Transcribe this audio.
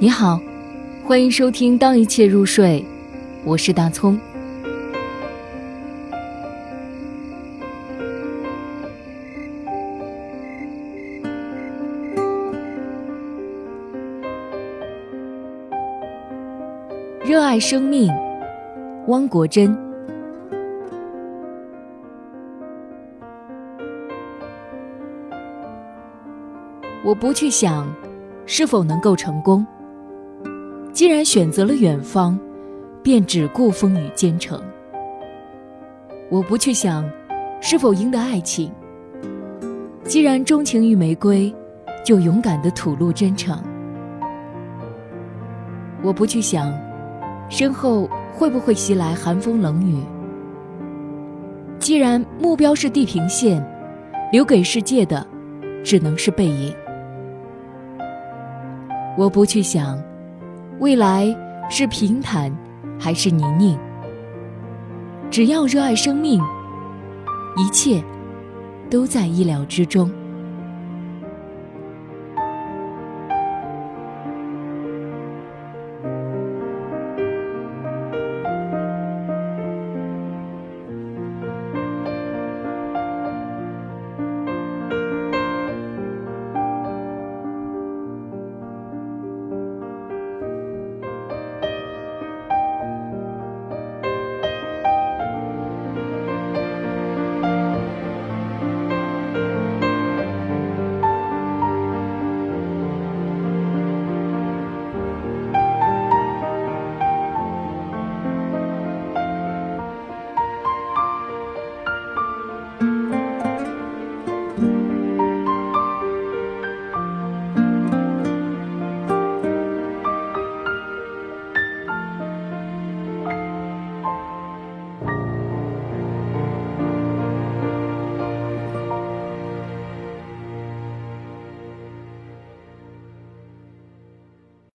你好，欢迎收听《当一切入睡》，我是大葱。热爱生命，汪国真。我不去想是否能够成功。既然选择了远方，便只顾风雨兼程。我不去想是否赢得爱情。既然钟情于玫瑰，就勇敢的吐露真诚。我不去想身后会不会袭来寒风冷雨。既然目标是地平线，留给世界的只能是背影。我不去想。未来是平坦还是泥泞？只要热爱生命，一切都在意料之中。